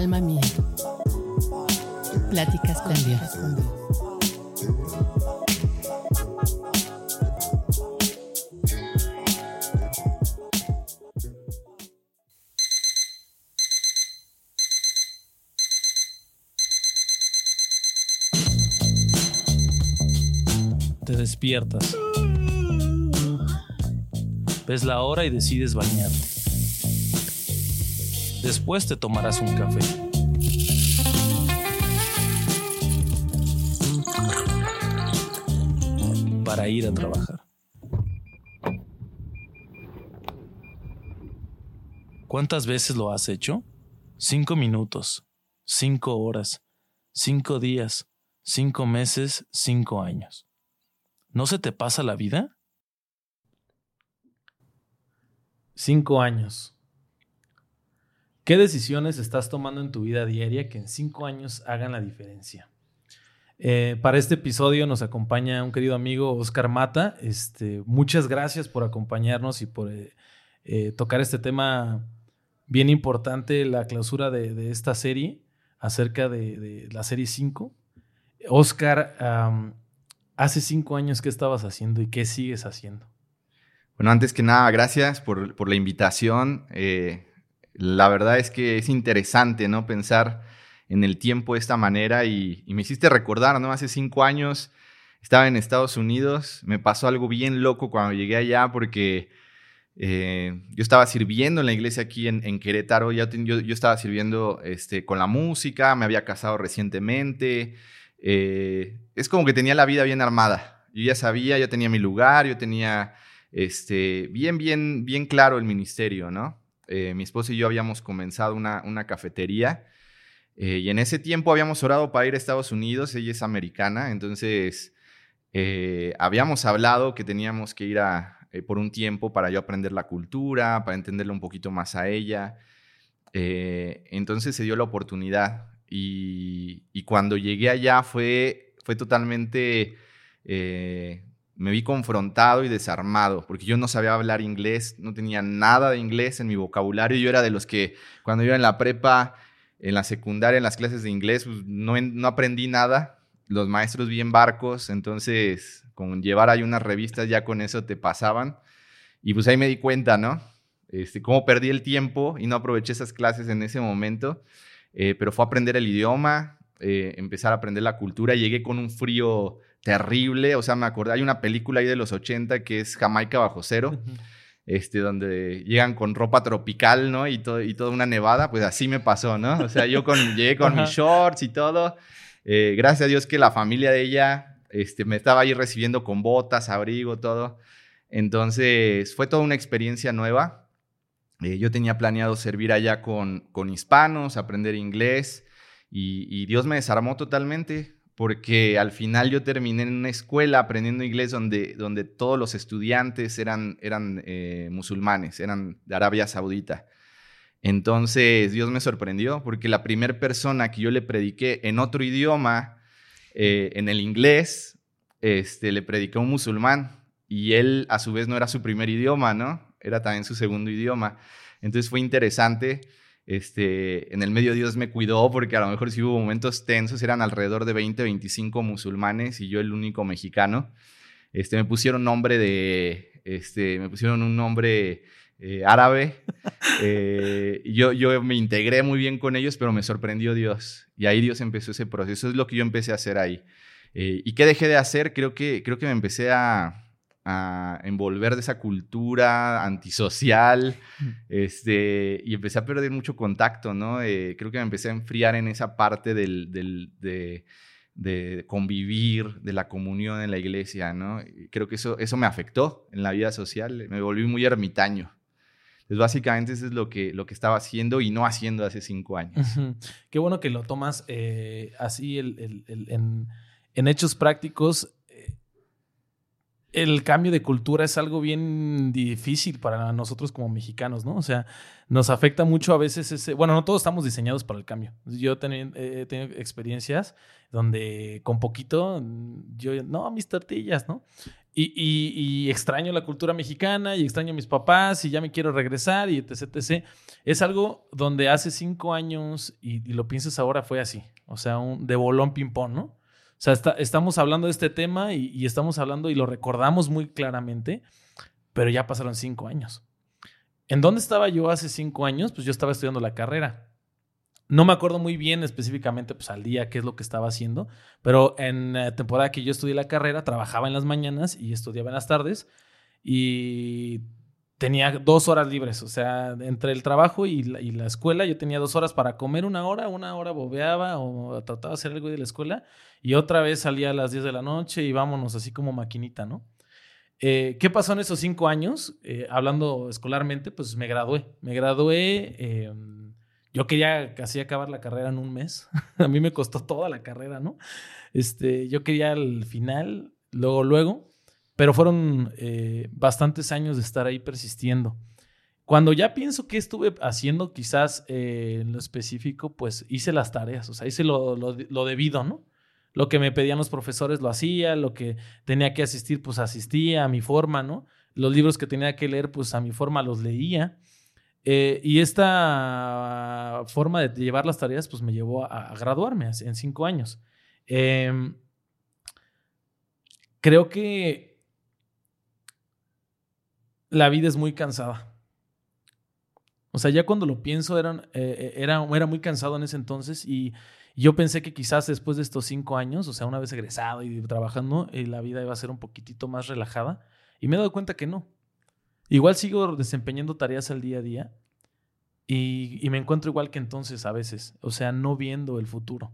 Alma mía. Pláticas con Dios. Te despiertas. Ves la hora y decides bañarte. Después te tomarás un café. Para ir a trabajar. ¿Cuántas veces lo has hecho? Cinco minutos, cinco horas, cinco días, cinco meses, cinco años. ¿No se te pasa la vida? Cinco años. ¿Qué decisiones estás tomando en tu vida diaria que en cinco años hagan la diferencia? Eh, para este episodio nos acompaña un querido amigo Oscar Mata. Este, muchas gracias por acompañarnos y por eh, eh, tocar este tema bien importante, la clausura de, esta serie acerca de, la serie 5. Oscar, hace cinco años, ¿qué estabas haciendo y qué sigues haciendo? Bueno, antes que nada, gracias por, la invitación. La verdad es que es interesante, ¿no? Pensar en el tiempo de esta manera y, me hiciste recordar, ¿no? Hace cinco años estaba en Estados Unidos, me pasó algo bien loco cuando llegué allá porque eh, yo estaba sirviendo en la iglesia aquí en, Querétaro, yo, estaba sirviendo este, con la música, me había casado recientemente, eh, es como que tenía la vida bien armada. Yo ya sabía, yo tenía mi lugar, yo tenía este, bien, bien, bien claro el ministerio, ¿no? Eh, mi esposo y yo habíamos comenzado una, cafetería eh, y en ese tiempo habíamos orado para ir a Estados Unidos, ella es americana, entonces eh, habíamos hablado que teníamos que ir a, por un tiempo para yo aprender la cultura, para entenderla un poquito más a ella. entonces se dio la oportunidad y, y, cuando llegué allá fue, fue totalmente me vi confrontado y desarmado, porque yo no sabía hablar inglés, no tenía nada de inglés en mi vocabulario. Yo era de los que cuando iba en la prepa, en la secundaria, en las clases de inglés, pues, no, no aprendí nada. Los maestros bien barcos, entonces con llevar ahí unas revistas ya con eso te pasaban. Y pues ahí me di cuenta, ¿no? Este, cómo perdí el tiempo y no aproveché esas clases en ese momento. Eh, pero fue aprender el idioma, eh, empezar a aprender la cultura. Llegué con un frío terrible. O sea, me acordé, hay una película ahí de los 80 que es Jamaica bajo cero. Este, donde llegan con ropa tropical, ¿no? Y, todo, y toda una nevada, pues así me pasó, ¿no? O sea, yo con, llegué con mis shorts y todo. Eh, gracias a Dios que la familia de ella este, me estaba ahí recibiendo con botas, abrigo, todo. Entonces, fue toda una experiencia nueva. Eh, yo tenía planeado servir allá con, con hispanos, aprender inglés, y, y Dios me desarmó totalmente porque al final yo terminé en una escuela aprendiendo inglés donde, donde todos los estudiantes eran, eran eh, musulmanes, eran de Arabia Saudita. Entonces Dios me sorprendió porque la primera persona que yo le prediqué en otro idioma, eh, en el inglés, este, le prediqué a un musulmán y él a su vez no era su primer idioma, ¿no? Era también su segundo idioma. Entonces fue interesante este, en el medio Dios me cuidó porque a lo mejor si hubo momentos tensos, eran alrededor de 20, 25 musulmanes y yo el único mexicano. Este, me pusieron nombre de, este, me pusieron un nombre eh, árabe. Eh, yo, yo me integré muy bien con ellos, pero me sorprendió Dios. Y ahí Dios empezó ese proceso. es lo que yo empecé a hacer ahí. Eh, ¿Y qué dejé de hacer? Creo que, creo que me empecé a, a envolver de esa cultura antisocial, este, y empecé a perder mucho contacto, ¿no? Eh, creo que me empecé a enfriar en esa parte del, de, convivir, de la comunión en la iglesia, ¿no? creo que eso, eso me afectó en la vida social, me volví muy ermitaño. Entonces, básicamente eso es lo que, lo que estaba haciendo y no haciendo hace cinco años. Qué bueno que lo tomas eh, así en, en hechos prácticos el cambio de cultura es algo bien difícil para nosotros como mexicanos, ¿no? O sea, nos afecta mucho a veces ese... Bueno, no todos estamos diseñados para el cambio. Yo he tenido experiencias donde con poquito, yo, no, mis tortillas, ¿no? Y, extraño la cultura mexicana y extraño a mis papás y ya me quiero regresar y etc, etc. Es algo donde hace cinco años, y, lo piensas ahora, fue así. O sea, un, de bolón ping-pong, ¿no? O sea, estamos hablando de este tema y, estamos hablando y lo recordamos muy claramente, pero ya pasaron cinco años. ¿En dónde estaba yo hace cinco años? Pues yo estaba estudiando la carrera. No me acuerdo muy bien específicamente pues, al día qué es lo que estaba haciendo, pero en la temporada que yo estudié la carrera, trabajaba en las mañanas y estudiaba en las tardes y tenía dos horas libres, o sea, entre el trabajo y la, escuela yo tenía dos horas para comer una hora, una hora bobeaba o trataba de hacer algo de la escuela y otra vez salía a las 10 de la noche y vámonos así como maquinita, ¿no? Eh, ¿Qué pasó en esos cinco años? Eh, hablando escolarmente, pues me gradué. Me gradué em, yo quería casi acabar la carrera en un mes. a mí me costó toda la carrera, ¿no? Este, yo quería el final, luego, luego, pero fueron eh, bastantes años de estar ahí persistiendo. Cuando ya pienso que estuve haciendo, quizás eh, en lo específico, pues hice las tareas, o sea, hice lo, lo, debido, ¿no? Lo que me pedían los profesores lo hacía, lo que tenía que asistir, pues asistía a mi forma, ¿no? Los libros que tenía que leer, pues a mi forma los leía. Eh, y esta forma de llevar las tareas, pues me llevó a, graduarme en cinco años. Em, creo que la vida es muy cansada. O sea, ya cuando lo pienso, era, eh, era, era muy cansado en ese entonces y yo pensé que quizás después de estos cinco años, o sea, una vez egresado y trabajando, eh, la vida iba a ser un poquitito más relajada. Y me he dado cuenta que no. Igual sigo desempeñando tareas al día a día y, me encuentro igual que entonces a veces, o sea, no viendo el futuro,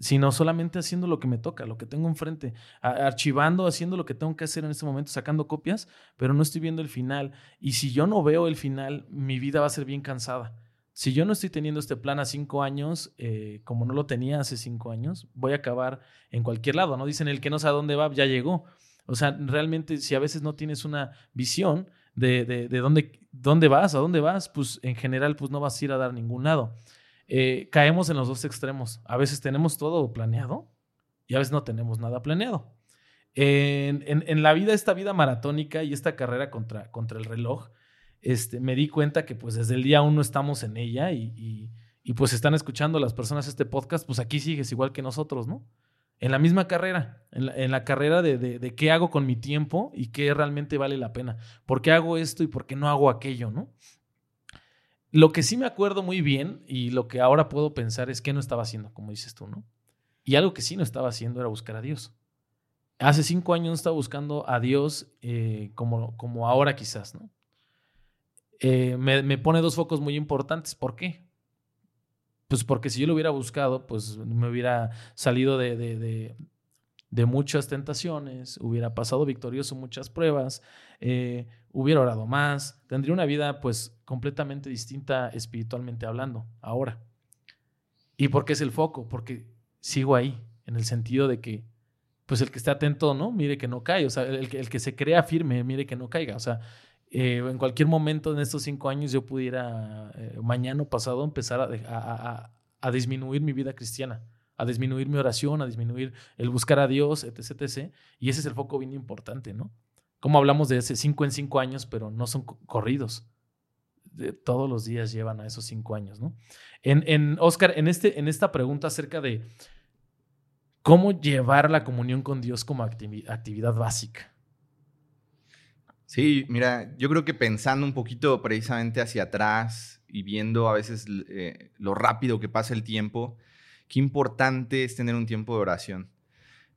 sino solamente haciendo lo que me toca, lo que tengo enfrente, archivando, haciendo lo que tengo que hacer en este momento, sacando copias, pero no estoy viendo el final. Y si yo no veo el final, mi vida va a ser bien cansada. Si yo no estoy teniendo este plan a cinco años, eh, como no lo tenía hace cinco años, voy a acabar en cualquier lado, ¿no? Dicen el que no sabe dónde va, ya llegó. O sea, realmente si a veces no tienes una visión de, de, dónde, dónde vas, a dónde vas, pues en general pues no vas a ir a dar ningún lado. Eh, caemos en los dos extremos. A veces tenemos todo planeado y a veces no tenemos nada planeado. En, en, la vida, esta vida maratónica y esta carrera contra, contra el reloj, este, me di cuenta que pues desde el día uno estamos en ella y, y, y pues están escuchando las personas este podcast, pues aquí sigues igual que nosotros, ¿no? en la misma carrera, en la, carrera de, qué hago con mi tiempo y qué realmente vale la pena. ¿Por qué hago esto y por qué no hago aquello, no? Lo que sí me acuerdo muy bien y lo que ahora puedo pensar es que no estaba haciendo, como dices tú, ¿no? Y algo que sí no estaba haciendo era buscar a Dios. Hace cinco años no estaba buscando a Dios eh, como, como ahora quizás, ¿no? Eh, me, me pone dos focos muy importantes. ¿Por qué? Pues porque si yo lo hubiera buscado, pues me hubiera salido de, muchas tentaciones, hubiera pasado victorioso muchas pruebas, eh, hubiera orado más, tendría una vida pues completamente distinta espiritualmente hablando ahora. ¿Y por qué es el foco? Porque sigo ahí, en el sentido de que pues el que esté atento, ¿no? Mire que no cae, o sea, el, el que se crea firme, mire que no caiga, o sea, eh, en cualquier momento en estos cinco años yo pudiera, eh, mañana o pasado, empezar a, a, disminuir mi vida cristiana, a disminuir mi oración, a disminuir el buscar a Dios, etc, etc. Y ese es el foco bien importante, ¿no? Como hablamos de ese cinco en cinco años, pero no son corridos. Todos los días llevan a esos cinco años, ¿no? En, en Oscar, en, este, en esta pregunta acerca de cómo llevar la comunión con Dios como actividad básica. Sí, mira, yo creo que pensando un poquito precisamente hacia atrás y viendo a veces eh, lo rápido que pasa el tiempo, qué importante es tener un tiempo de oración.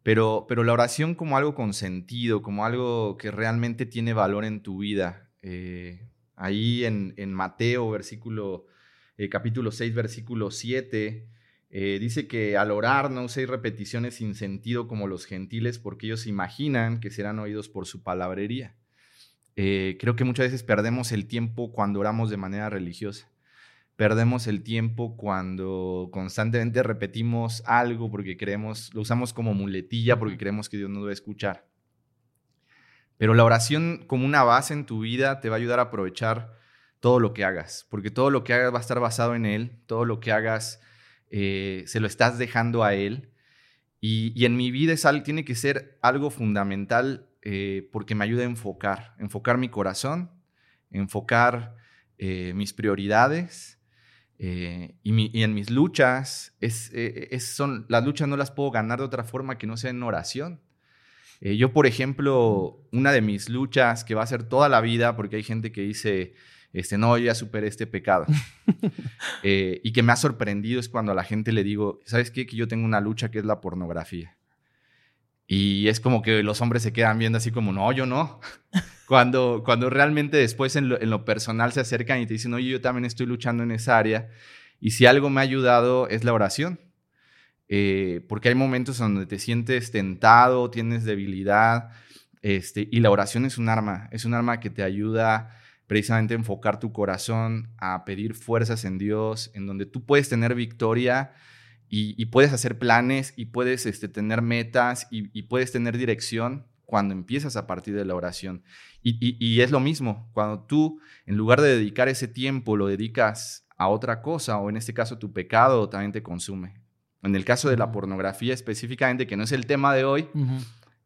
Pero, pero la oración como algo con sentido, como algo que realmente tiene valor en tu vida. Eh, ahí en, Mateo, versículo, eh, capítulo 6, versículo 7, dice que al orar no uséis repeticiones sin sentido como los gentiles, porque ellos imaginan que serán oídos por su palabrería. Eh, creo que muchas veces perdemos el tiempo cuando oramos de manera religiosa. Perdemos el tiempo cuando constantemente repetimos algo porque creemos, lo usamos como muletilla porque creemos que Dios nos va a escuchar. Pero la oración como una base en tu vida te va a ayudar a aprovechar todo lo que hagas, porque todo lo que hagas va a estar basado en Él, todo lo que hagas eh, se lo estás dejando a Él. Y, en mi vida es, tiene que ser algo fundamental eh, porque me ayuda a enfocar, enfocar mi corazón, enfocar eh, mis prioridades eh, y, en mis luchas. Es, son, las luchas no las puedo ganar de otra forma que no sea en oración. yo, por ejemplo, una de mis luchas que va a ser toda la vida, porque hay gente que dice, este, no, yo ya superé este pecado. y que me ha sorprendido es cuando a la gente le digo, ¿sabes qué? Que yo tengo una lucha que es la pornografía. Y es como que los hombres se quedan viendo así como, no, yo no. cuando, cuando realmente después en lo, personal se acercan y te dicen, oye, yo también estoy luchando en esa área. Y si algo me ha ayudado es la oración. Eh, porque hay momentos donde te sientes tentado, tienes debilidad. Este, y la oración es un arma, es un arma que te ayuda precisamente a enfocar tu corazón, a pedir fuerzas en Dios, en donde tú puedes tener victoria y, puedes hacer planes y puedes este, tener metas y, puedes tener dirección cuando empiezas a partir de la oración. Y, es lo mismo, cuando tú, en lugar de dedicar ese tiempo, lo dedicas a otra cosa, o en este caso tu pecado también te consume. En el caso de la pornografía específicamente, que no es el tema de hoy,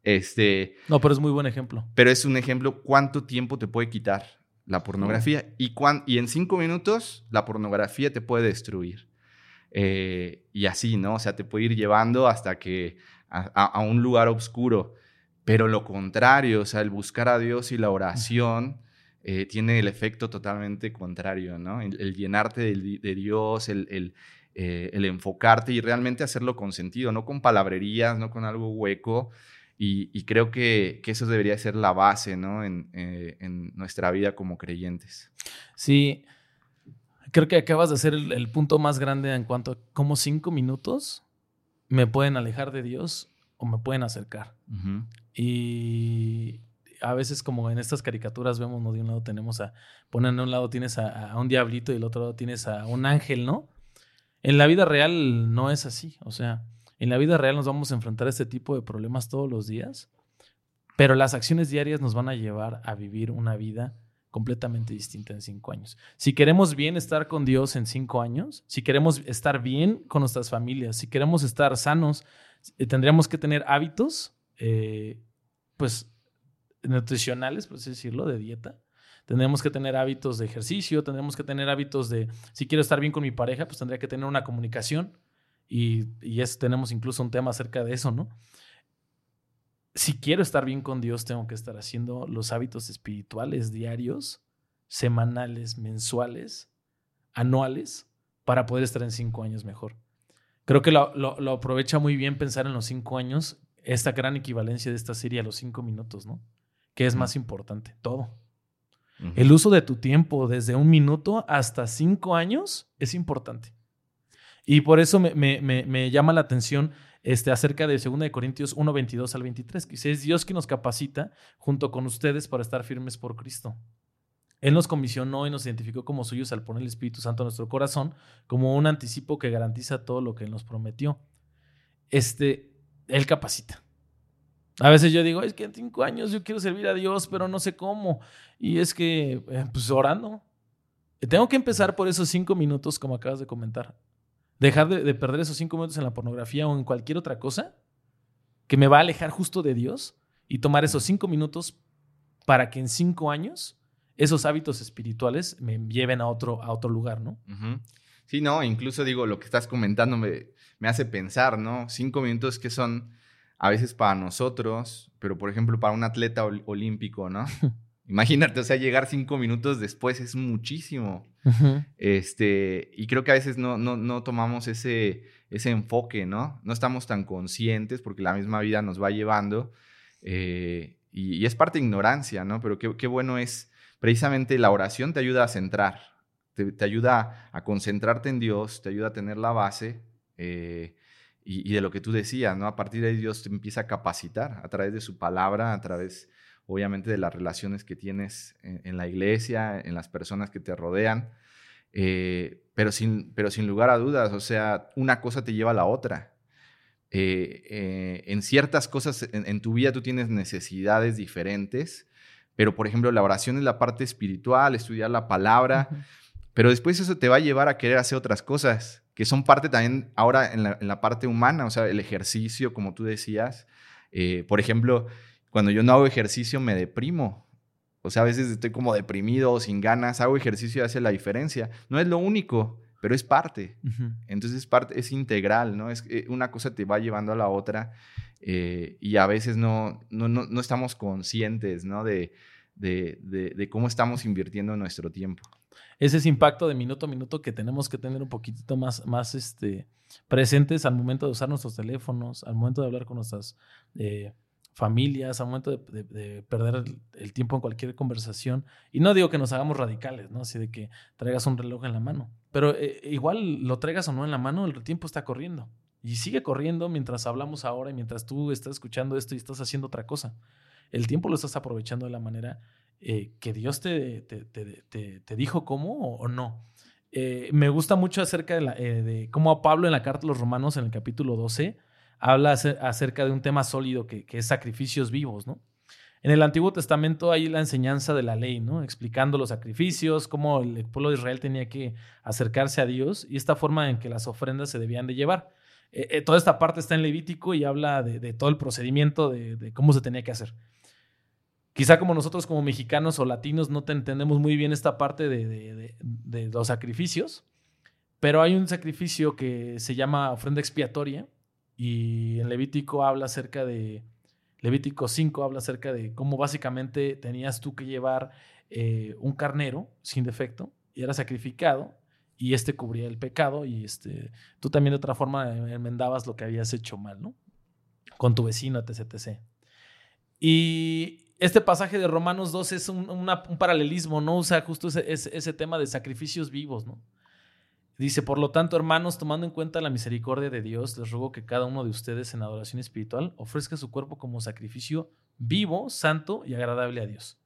este... No, pero es muy buen ejemplo. Pero es un ejemplo cuánto tiempo te puede quitar la pornografía. y, y en cinco minutos la pornografía te puede destruir. Eh, y así, ¿no? O sea, te puede ir llevando hasta que a, un lugar oscuro. Pero lo contrario, o sea, el buscar a Dios y la oración eh, tiene el efecto totalmente contrario, ¿no? El, llenarte de, Dios, el, eh, el, enfocarte y realmente hacerlo con sentido, no con palabrerías, no con algo hueco. Y, creo que, eso debería ser la base, ¿no? En, en nuestra vida como creyentes. Sí, creo que acabas de hacer el, punto más grande en cuanto a cómo cinco minutos me pueden alejar de Dios o me pueden acercar. Y a veces como en estas caricaturas vemos, ¿no? De un lado tenemos a, ponen de un lado tienes a, un diablito y del otro lado tienes a un ángel, ¿no? En la vida real no es así. O sea, en la vida real nos vamos a enfrentar a este tipo de problemas todos los días, pero las acciones diarias nos van a llevar a vivir una vida completamente distinta en cinco años. Si queremos bien estar con Dios en cinco años, si queremos estar bien con nuestras familias, si queremos estar sanos, eh, tendríamos que tener hábitos, eh, pues, nutricionales, por así decirlo, de dieta. Tendríamos que tener hábitos de ejercicio, tendríamos que tener hábitos de, si quiero estar bien con mi pareja, pues tendría que tener una comunicación. Y, y es, tenemos incluso un tema acerca de eso, ¿no? Si quiero estar bien con Dios, tengo que estar haciendo los hábitos espirituales diarios, semanales, mensuales, anuales, para poder estar en cinco años mejor. Creo que lo, aprovecha muy bien pensar en los cinco años, esta gran equivalencia de esta serie a los cinco minutos, ¿no? ¿Qué es más importante? Todo. El uso de tu tiempo desde un minuto hasta cinco años es importante. Y por eso me, me llama la atención este, acerca de 2 de Corintios 1, 22 al 23, que es Dios quien nos capacita junto con ustedes para estar firmes por Cristo. Él nos comisionó y nos identificó como suyos al poner el Espíritu Santo en nuestro corazón como un anticipo que garantiza todo lo que Él nos prometió. Este, Él capacita. A veces yo digo, es que en cinco años yo quiero servir a Dios, pero no sé cómo. Y es que, eh, pues orando. Tengo que empezar por esos cinco minutos, como acabas de comentar dejar de, perder esos cinco minutos en la pornografía o en cualquier otra cosa que me va a alejar justo de Dios y tomar esos cinco minutos para que en cinco años esos hábitos espirituales me lleven a otro, a otro lugar, ¿no? Sí, no, incluso digo, lo que estás comentando me, me hace pensar, ¿no? Cinco minutos que son a veces para nosotros, pero por ejemplo para un atleta olímpico, ¿no? Imagínate, o sea, llegar cinco minutos después es muchísimo. este, y creo que a veces no, no, no tomamos ese, ese enfoque, ¿no? No estamos tan conscientes porque la misma vida nos va llevando. Eh, y, es parte de ignorancia, ¿no? Pero qué, qué, bueno es, precisamente la oración te ayuda a centrar, te, ayuda a concentrarte en Dios, te ayuda a tener la base. Eh, y, y, de lo que tú decías, ¿no? A partir de ahí Dios te empieza a capacitar a través de su palabra, a través obviamente de las relaciones que tienes en, la iglesia, en las personas que te rodean, eh, pero, sin, pero sin lugar a dudas, o sea, una cosa te lleva a la otra. Eh, eh, en ciertas cosas en, tu vida tú tienes necesidades diferentes, pero por ejemplo la oración es la parte espiritual, estudiar la palabra, pero después eso te va a llevar a querer hacer otras cosas, que son parte también ahora en la, parte humana, o sea, el ejercicio, como tú decías. por ejemplo, cuando yo no hago ejercicio me deprimo. O sea, a veces estoy como deprimido o sin ganas, hago ejercicio y hace la diferencia. No es lo único, pero es parte. Entonces es parte, es integral, ¿no? Es eh, una cosa te va llevando a la otra eh, y a veces no, no, no, estamos conscientes, ¿no? De, de, de, cómo estamos invirtiendo nuestro tiempo. Ese es impacto de minuto a minuto que tenemos que tener un poquitito más, más este, presentes al momento de usar nuestros teléfonos, al momento de hablar con nuestras eh, familias, al momento de, perder el, tiempo en cualquier conversación. Y no digo que nos hagamos radicales, ¿no? Así de que traigas un reloj en la mano. Pero eh, igual lo traigas o no en la mano, el tiempo está corriendo. Y sigue corriendo mientras hablamos ahora y mientras tú estás escuchando esto y estás haciendo otra cosa. El tiempo lo estás aprovechando de la manera eh, que Dios te, te, dijo cómo o, no. Eh, me gusta mucho acerca de, cómo Pablo en la carta a los romanos en el capítulo 12 habla acerca de un tema sólido que, es sacrificios vivos, ¿no? En el Antiguo Testamento hay la enseñanza de la ley, ¿no? Explicando los sacrificios, cómo el pueblo de Israel tenía que acercarse a Dios y esta forma en que las ofrendas se debían de llevar. Eh, eh, toda esta parte está en Levítico y habla de, todo el procedimiento de, cómo se tenía que hacer. Quizá como nosotros como mexicanos o latinos no te entendemos muy bien esta parte de, los sacrificios, pero hay un sacrificio que se llama ofrenda expiatoria, y en Levítico habla acerca de, Levítico 5 habla acerca de cómo básicamente tenías tú que llevar eh, un carnero sin defecto y era sacrificado y este cubría el pecado y este, tú también de otra forma enmendabas lo que habías hecho mal, ¿no? Con tu vecino, etc. etc. Y este pasaje de Romanos 2 es un, paralelismo, ¿no? Usa justo ese, ese, tema de sacrificios vivos, ¿no? Dice, por lo tanto, hermanos, tomando en cuenta la misericordia de Dios, les ruego que cada uno de ustedes en adoración espiritual ofrezca su cuerpo como sacrificio vivo, santo y agradable a Dios.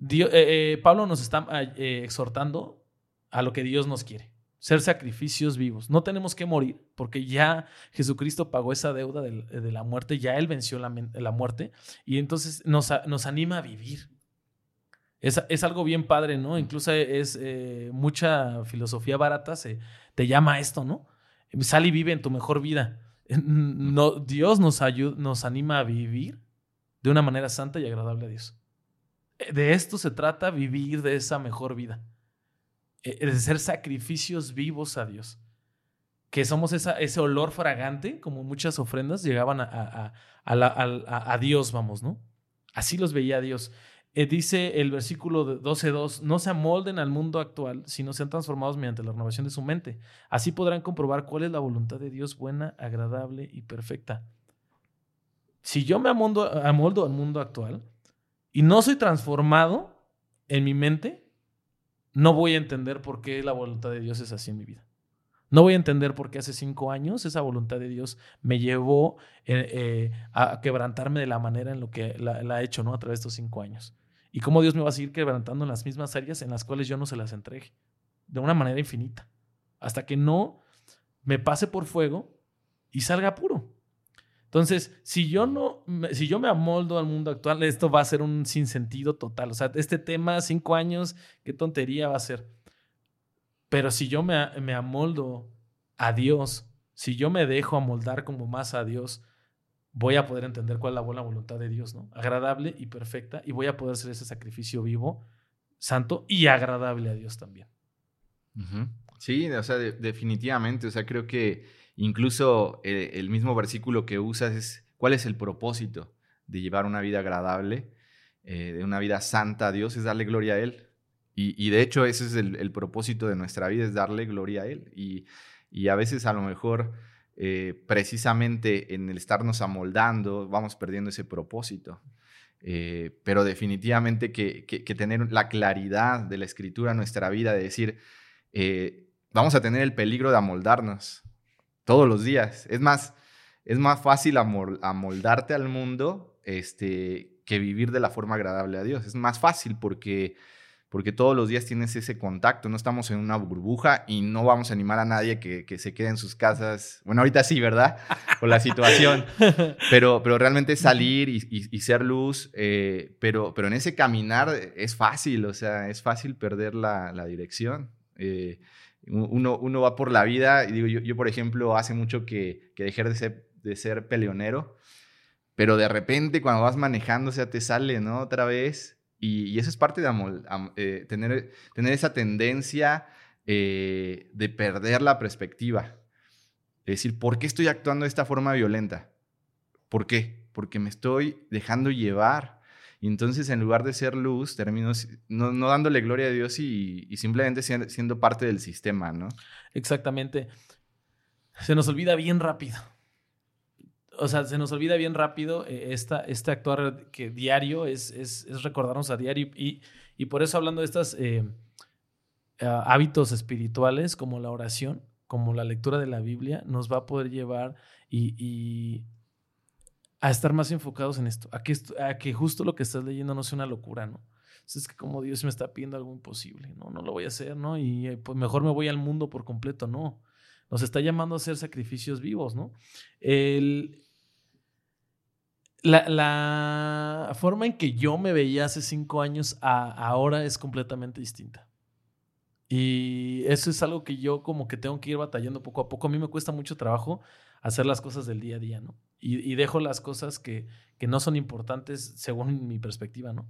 Eh, eh, Pablo nos está eh, exhortando a lo que Dios nos quiere, ser sacrificios vivos. No tenemos que morir porque ya Jesucristo pagó esa deuda de, la muerte, ya Él venció la, la muerte y entonces nos, nos anima a vivir. Es, algo bien padre, ¿no? Incluso es eh, mucha filosofía barata, se, te llama a esto, ¿no? Sal y vive en tu mejor vida. No, Dios nos, ayuda, nos anima a vivir de una manera santa y agradable a Dios. Eh, de esto se trata, vivir de esa mejor vida. Eh, de ser sacrificios vivos a Dios. Que somos esa, ese olor fragante, como muchas ofrendas llegaban a, a, a Dios, vamos, ¿no? Así los veía Dios. Eh, dice el versículo 12.2, no se amolden al mundo actual, sino sean transformados mediante la renovación de su mente. Así podrán comprobar cuál es la voluntad de Dios buena, agradable y perfecta. Si yo me amoldo, amoldo al mundo actual y no soy transformado en mi mente, no voy a entender por qué la voluntad de Dios es así en mi vida. No voy a entender por qué hace cinco años esa voluntad de Dios me llevó eh, eh, a quebrantarme de la manera en lo que la, ha hecho ¿no? a través de estos cinco años y cómo Dios me va a seguir quebrantando en las mismas áreas en las cuales yo no se las entregue, de una manera infinita, hasta que no me pase por fuego y salga puro. Entonces, si yo no, si yo me amoldo al mundo actual, esto va a ser un sinsentido total. O sea, este tema, cinco años, qué tontería va a ser. Pero si yo me, amoldo a Dios, si yo me dejo amoldar como más a Dios, voy a poder entender cuál es la buena voluntad de Dios, ¿no? Agradable y perfecta, y voy a poder hacer ese sacrificio vivo, santo y agradable a Dios también. Sí, o sea, definitivamente, o sea, creo que incluso eh, el mismo versículo que usas es, ¿cuál es el propósito de llevar una vida agradable, eh, de una vida santa a Dios? Es darle gloria a Él. Y, de hecho ese es el, propósito de nuestra vida, es darle gloria a Él. Y, y a veces a lo mejor eh, precisamente en el estarnos amoldando, vamos perdiendo ese propósito. Eh, pero definitivamente que, tener la claridad de la escritura en nuestra vida, de decir, eh, vamos a tener el peligro de amoldarnos todos los días. Es más, es más fácil amoldarte al mundo este, que vivir de la forma agradable a Dios. Es más fácil porque porque todos los días tienes ese contacto, no estamos en una burbuja y no vamos a animar a nadie que, que se quede en sus casas. Bueno, ahorita sí, ¿verdad? Con la situación, pero, pero realmente salir y, y, ser luz, eh, pero, pero en ese caminar es fácil, o sea, es fácil perder la, la dirección. Eh, uno, uno, va por la vida, y digo, yo, yo por ejemplo, hace mucho que, que dejé de ser, de ser peleonero pero de repente cuando vas manejando, o sea, te sale, ¿no? Otra vez. Y, eso es parte de eh, tener, tener esa tendencia eh, de perder la perspectiva. Es decir, ¿por qué estoy actuando de esta forma violenta? ¿Por qué? Porque me estoy dejando llevar. Y entonces, en lugar de ser luz, termino no, dándole gloria a Dios y, simplemente siendo, parte del sistema, ¿no? Exactamente. Se nos olvida bien rápido. O sea, se nos olvida bien rápido eh, esta, este actuar que diario es, es, recordarnos a diario. Y, y, por eso, hablando de estos eh, hábitos espirituales, como la oración, como la lectura de la Biblia, nos va a poder llevar y a estar más enfocados en esto, a que, a que justo lo que estás leyendo no sea una locura, ¿no? es que como Dios me está pidiendo algo imposible, no, no lo voy a hacer, ¿no? Y eh, pues mejor me voy al mundo por completo, no. Nos está llamando a hacer sacrificios vivos, ¿no? El, la, la, forma en que yo me veía hace cinco años a ahora es completamente distinta. Y eso es algo que yo como que tengo que ir batallando poco a poco. A mí me cuesta mucho trabajo hacer las cosas del día a día, ¿no? Y, dejo las cosas que, que, no son importantes según mi perspectiva, ¿no?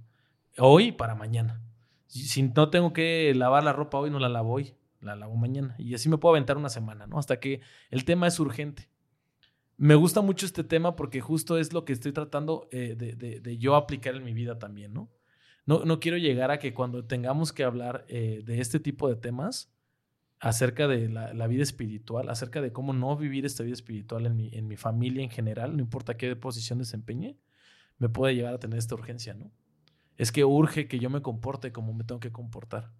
Hoy para mañana. Si no tengo que lavar la ropa hoy, no la lavo hoy, la lavo mañana. Y así me puedo aventar una semana, ¿no? Hasta que el tema es urgente. Me gusta mucho este tema porque justo es lo que estoy tratando eh, de, de, yo aplicar en mi vida también, ¿no? No, no quiero llegar a que cuando tengamos que hablar eh, de este tipo de temas, acerca de la, vida espiritual, acerca de cómo no vivir esta vida espiritual en mi, en mi familia en general, no importa qué posición desempeñe, me puede llevar a tener esta urgencia, ¿no? Es que urge que yo me comporte como me tengo que comportar,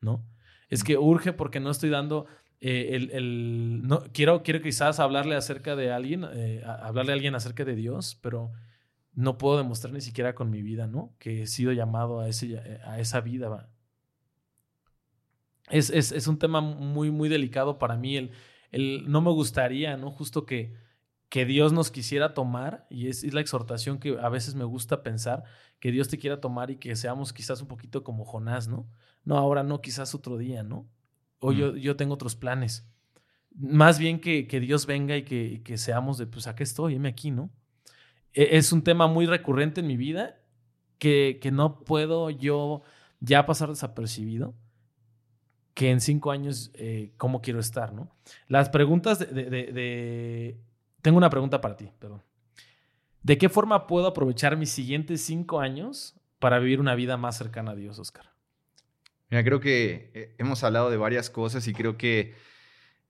¿no? Es que urge porque no estoy dando eh, el, no, quiero, quiero quizás hablarle acerca de alguien, eh, hablarle a alguien acerca de Dios, pero no puedo demostrar ni siquiera con mi vida, ¿no? Que he sido llamado a, ese, a esa vida, es, es, es, un tema muy, muy delicado para mí. El, el, no me gustaría, ¿no? Justo que, que Dios nos quisiera tomar, y es, la exhortación que a veces me gusta pensar, que Dios te quiera tomar y que seamos quizás un poquito como Jonás, ¿no? No, ahora no, quizás otro día, ¿no? O yo, yo tengo otros planes. Más bien que, que Dios venga y que, que, seamos de, pues, aquí estoy, heme aquí, ¿no? E, es un tema muy recurrente en mi vida que, que no puedo yo ya pasar desapercibido que en cinco años eh, cómo quiero estar, ¿no? Las preguntas de, Tengo una pregunta para ti, perdón. ¿De qué forma puedo aprovechar mis siguientes cinco años para vivir una vida más cercana a Dios, Oscar? Mira, creo que eh, hemos hablado de varias cosas y creo que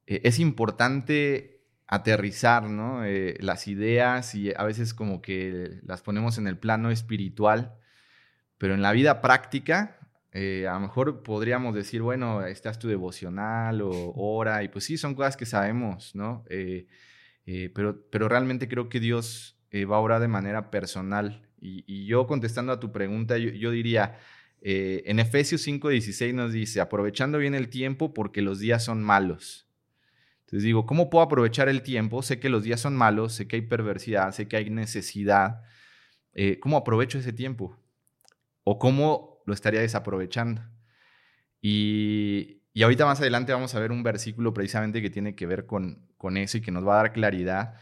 eh, es importante aterrizar, ¿no? las ideas y a veces como que las ponemos en el plano espiritual, pero en la vida práctica eh, a lo mejor podríamos decir, bueno, estás tu devocional o hora, y pues sí, son cosas que sabemos, ¿no? Eh, eh, pero, pero realmente creo que Dios va a orar de manera personal. Y, yo contestando a tu pregunta, yo, diría, en Efesios 5:16 nos dice, aprovechando bien el tiempo porque los días son malos. Entonces digo, ¿cómo puedo aprovechar el tiempo? Sé que los días son malos, sé que hay perversidad, sé que hay necesidad. ¿Cómo aprovecho ese tiempo? ¿O cómo lo estaría desaprovechando. Y, y, ahorita más adelante vamos a ver un versículo precisamente que tiene que ver con, con eso y que nos va a dar claridad.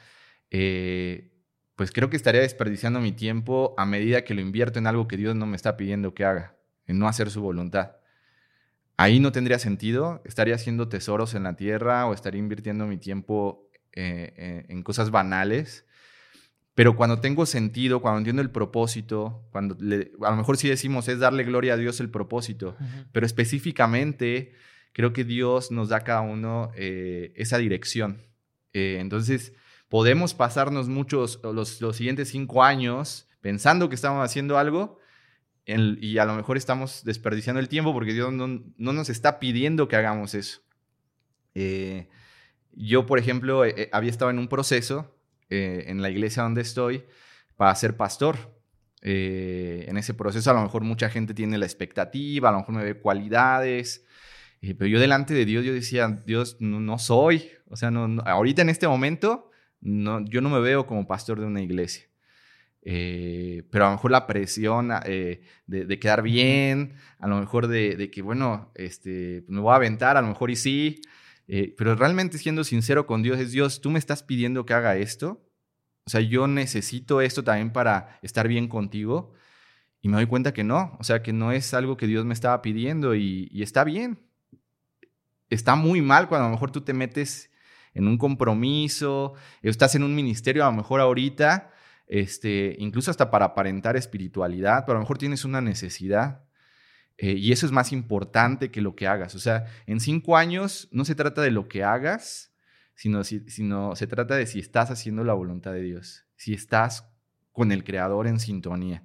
Eh, pues creo que estaría desperdiciando mi tiempo a medida que lo invierto en algo que Dios no me está pidiendo que haga, en no hacer su voluntad. Ahí no tendría sentido, estaría haciendo tesoros en la tierra o estaría invirtiendo mi tiempo eh, eh, en cosas banales pero cuando tengo sentido, cuando entiendo el propósito, cuando a lo mejor sí decimos es darle gloria a Dios el propósito, pero específicamente creo que Dios nos da a cada uno eh, esa dirección. Eh, entonces, podemos pasarnos muchos, los, los, siguientes cinco años pensando que estamos haciendo algo y a lo mejor estamos desperdiciando el tiempo porque Dios no, no nos está pidiendo que hagamos eso. Eh, yo, por ejemplo, había estado en un proceso eh, en la iglesia donde estoy para ser pastor. Eh, en ese proceso a lo mejor mucha gente tiene la expectativa, a lo mejor me ve cualidades, eh, pero yo delante de Dios yo decía, Dios, no, soy, o sea, no, ahorita en este momento yo no me veo como pastor de una iglesia. Pero a lo mejor la presión de, quedar bien, a lo mejor de, que, bueno, este, me voy a aventar, a lo mejor y sí, eh, pero realmente siendo sincero con Dios, es Dios, tú me estás pidiendo que haga esto. O sea, yo necesito esto también para estar bien contigo. Y me doy cuenta que no, o sea, que no es algo que Dios me estaba pidiendo y, está bien. Está muy mal cuando a lo mejor tú te metes en un compromiso, estás en un ministerio a lo mejor ahorita, este, incluso hasta para aparentar espiritualidad, pero a lo mejor tienes una necesidad. Eh, y eso es más importante que lo que hagas. O sea, en cinco años no se trata de lo que hagas, sino, sino se trata de si estás haciendo la voluntad de Dios, si estás con el Creador en sintonía.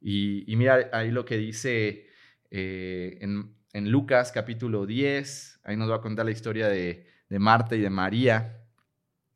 Y, mira ahí lo que dice eh, en, Lucas capítulo 10, ahí nos va a contar la historia de Marta y de María.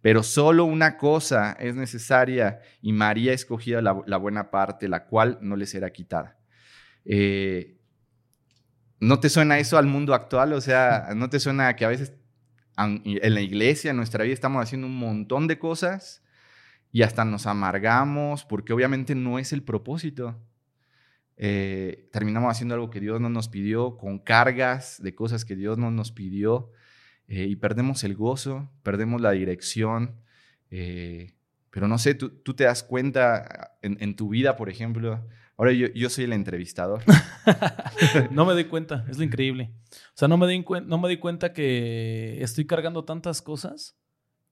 Pero solo una cosa es necesaria y María ha escogido la, buena parte, la cual no le será quitada. Eh, ¿No te suena eso al mundo actual? O sea, ¿no te suena que a veces en la iglesia, en nuestra vida, estamos haciendo un montón de cosas y hasta nos amargamos porque obviamente no es el propósito? Eh, terminamos haciendo algo que Dios no nos pidió, con cargas de cosas que Dios no nos pidió, eh, y perdemos el gozo, perdemos la dirección. Eh, pero no sé, tú, te das cuenta en, tu vida, por ejemplo. Ahora yo, soy el entrevistador. no me doy cuenta, es lo increíble. O sea, no me, doy no me doy cuenta que estoy cargando tantas cosas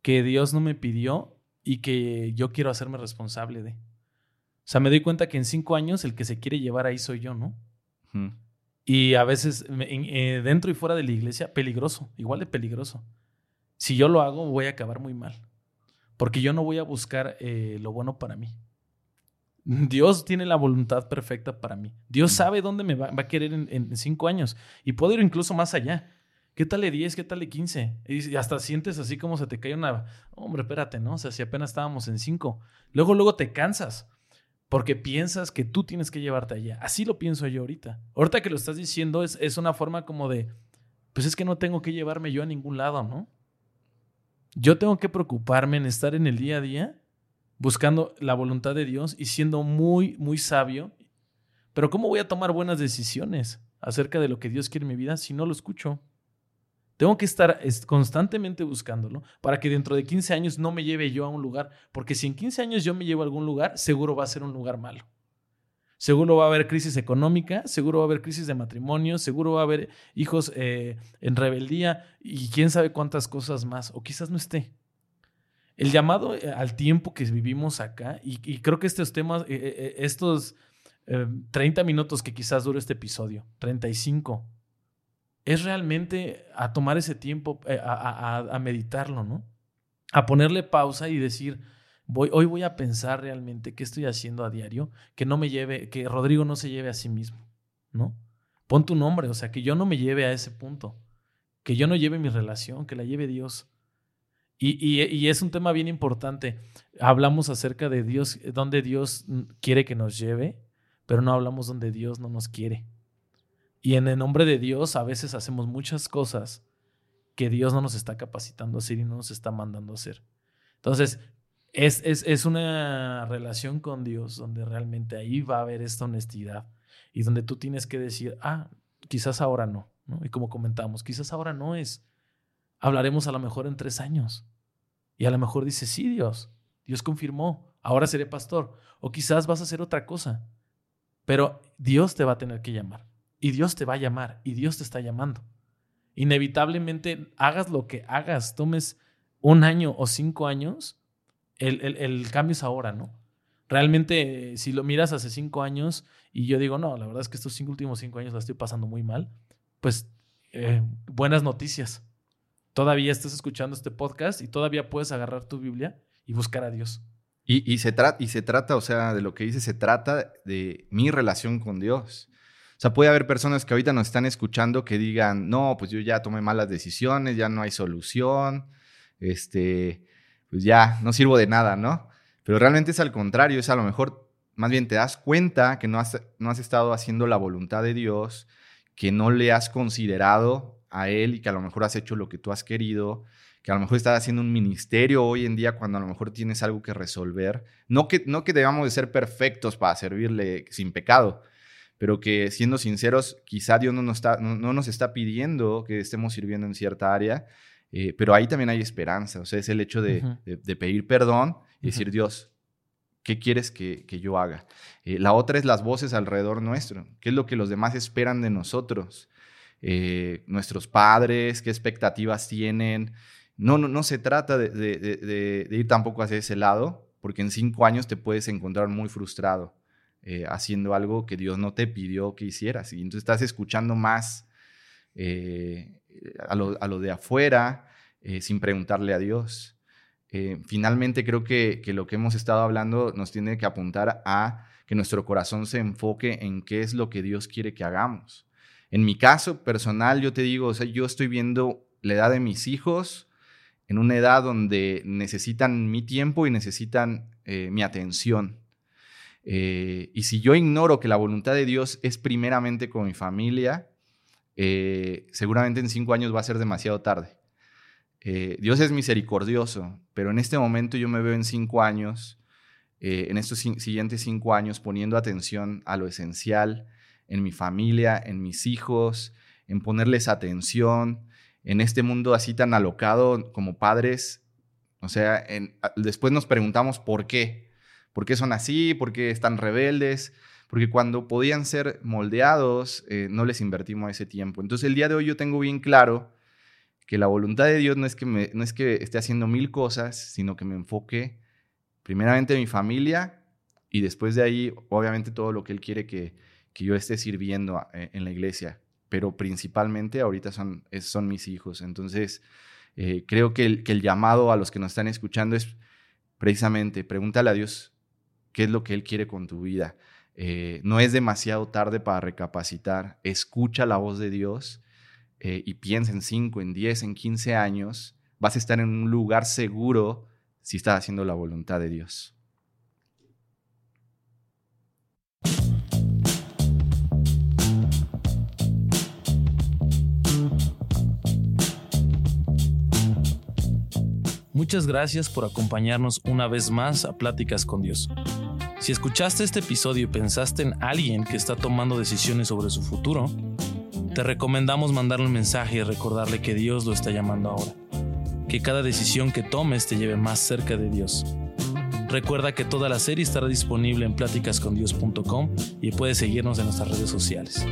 que Dios no me pidió y que yo quiero hacerme responsable de. O sea, me doy cuenta que en cinco años el que se quiere llevar ahí soy yo, ¿no? Y a veces, eh, dentro y fuera de la iglesia, peligroso, igual de peligroso. Si yo lo hago, voy a acabar muy mal. Porque yo no voy a buscar eh, lo bueno para mí. Dios tiene la voluntad perfecta para mí. Dios sabe dónde me va, a querer en, cinco años. Y puedo ir incluso más allá. ¿Qué tal de 10? ¿Qué tal de 15? Y hasta sientes así como se te cae una... Hombre, espérate, ¿no? O sea, si apenas estábamos en cinco. Luego, luego te cansas porque piensas que tú tienes que llevarte allá. Así lo pienso yo ahorita. Ahorita que lo estás diciendo es, es una forma como de, pues es que no tengo que llevarme yo a ningún lado, ¿no? Yo tengo que preocuparme en estar en el día a día buscando la voluntad de Dios y siendo muy, muy sabio. Pero ¿cómo voy a tomar buenas decisiones acerca de lo que Dios quiere en mi vida si no lo escucho? Tengo que estar constantemente buscándolo para que dentro de 15 años no me lleve yo a un lugar, porque si en 15 años yo me llevo a algún lugar, seguro va a ser un lugar malo. Seguro va a haber crisis económica, seguro va a haber crisis de matrimonio, seguro va a haber hijos eh, en rebeldía y quién sabe cuántas cosas más, o quizás no esté. El llamado eh, al tiempo que vivimos acá, y, creo que estos temas, eh, estos 30 minutos que quizás dure este episodio, 35, es realmente a tomar ese tiempo, eh, a, meditarlo, ¿no? A ponerle pausa y decir, voy, hoy voy a pensar realmente qué estoy haciendo a diario, que no me lleve, que Rodrigo no se lleve a sí mismo, ¿no? Pon tu nombre, o sea, que yo no me lleve a ese punto, que yo no lleve mi relación, que la lleve Dios. Y, y, es un tema bien importante. Hablamos acerca de Dios, donde Dios quiere que nos lleve, pero no hablamos donde Dios no nos quiere. Y en el nombre de Dios a veces hacemos muchas cosas que Dios no nos está capacitando a hacer y no nos está mandando a hacer. Entonces, es, es, una relación con Dios donde realmente ahí va a haber esta honestidad y donde tú tienes que decir, ah, quizás ahora no. Y como comentamos, quizás ahora no es. Hablaremos a lo mejor en tres años. Y a lo mejor dice, sí, Dios, Dios confirmó, ahora seré pastor. O quizás vas a hacer otra cosa. Pero Dios te va a tener que llamar. Y Dios te va a llamar y Dios te está llamando. Inevitablemente, hagas lo que hagas, tomes un año o cinco años, el, cambio es ahora, ¿no? Realmente, si lo miras hace cinco años y yo digo, no, la verdad es que estos cinco últimos cinco años la estoy pasando muy mal, pues eh, buenas noticias. Todavía estás escuchando este podcast y todavía puedes agarrar tu Biblia y buscar a Dios. Y, se, trata, y se trata, o sea, de lo que dice, se trata de mi relación con Dios. O sea, puede haber personas que ahorita nos están escuchando que digan, no, pues yo ya tomé malas decisiones, ya no hay solución, este, pues ya no sirvo de nada, ¿no? Pero realmente es al contrario, es a lo mejor más bien te das cuenta que no has, no has estado haciendo la voluntad de Dios, que no le has considerado a Él y que a lo mejor has hecho lo que tú has querido, que a lo mejor estás haciendo un ministerio hoy en día cuando a lo mejor tienes algo que resolver. No que, no que debamos de ser perfectos para servirle sin pecado, pero que siendo sinceros, quizá Dios no nos está, no, nos está pidiendo que estemos sirviendo en cierta área, eh, pero ahí también hay esperanza. O sea, es el hecho de, pedir perdón y decir, Dios, ¿qué quieres que, yo haga? Eh, la otra es las voces alrededor nuestro. ¿Qué es lo que los demás esperan de nosotros? Eh, nuestros padres, qué expectativas tienen. No, no, no se trata de, de, ir tampoco hacia ese lado, porque en cinco años te puedes encontrar muy frustrado. Eh, haciendo algo que Dios no te pidió que hicieras. Y entonces estás escuchando más eh, a, lo, de afuera eh, sin preguntarle a Dios. finalmente creo que, lo que hemos estado hablando nos tiene que apuntar a que nuestro corazón se enfoque en qué es lo que Dios quiere que hagamos. En mi caso personal, yo te digo, o yo estoy viendo la edad de mis hijos en una edad donde necesitan mi tiempo y necesitan mi atención. Eh, y si yo ignoro que la voluntad de Dios es primeramente con mi familia, eh, seguramente en cinco años va a ser demasiado tarde. Eh, Dios es misericordioso, pero en este momento yo me veo en cinco años, en estos siguientes cinco años, poniendo atención a lo esencial en mi familia, en mis hijos, en ponerles atención, en este mundo así tan alocado como padres. O sea, después nos preguntamos por qué. ¿Por qué son así? ¿Por qué están rebeldes? Porque cuando podían ser moldeados, eh, no les invertimos ese tiempo. Entonces el día de hoy yo tengo bien claro que la voluntad de Dios no es que, no es que esté haciendo mil cosas, sino que me enfoque primeramente en mi familia y después de ahí, obviamente, todo lo que Él quiere que, yo esté sirviendo eh, en la iglesia. Pero principalmente ahorita son, son mis hijos. Entonces, eh, creo que el, que el llamado a los que nos están escuchando es precisamente, pregúntale a Dios qué es lo que Él quiere con tu vida. Eh, no es demasiado tarde para recapacitar. Escucha la voz de Dios eh, y piensa en 5, en 10, en 15 años. Vas a estar en un lugar seguro si estás haciendo la voluntad de Dios. Muchas gracias por acompañarnos una vez más a Pláticas con Dios. Si escuchaste este episodio y pensaste en alguien que está tomando decisiones sobre su futuro, te recomendamos mandarle un mensaje y recordarle que Dios lo está llamando ahora. Que cada decisión que tomes te lleve más cerca de Dios. Recuerda que toda la serie estará disponible en pláticascondios.com y puedes seguirnos en nuestras redes sociales.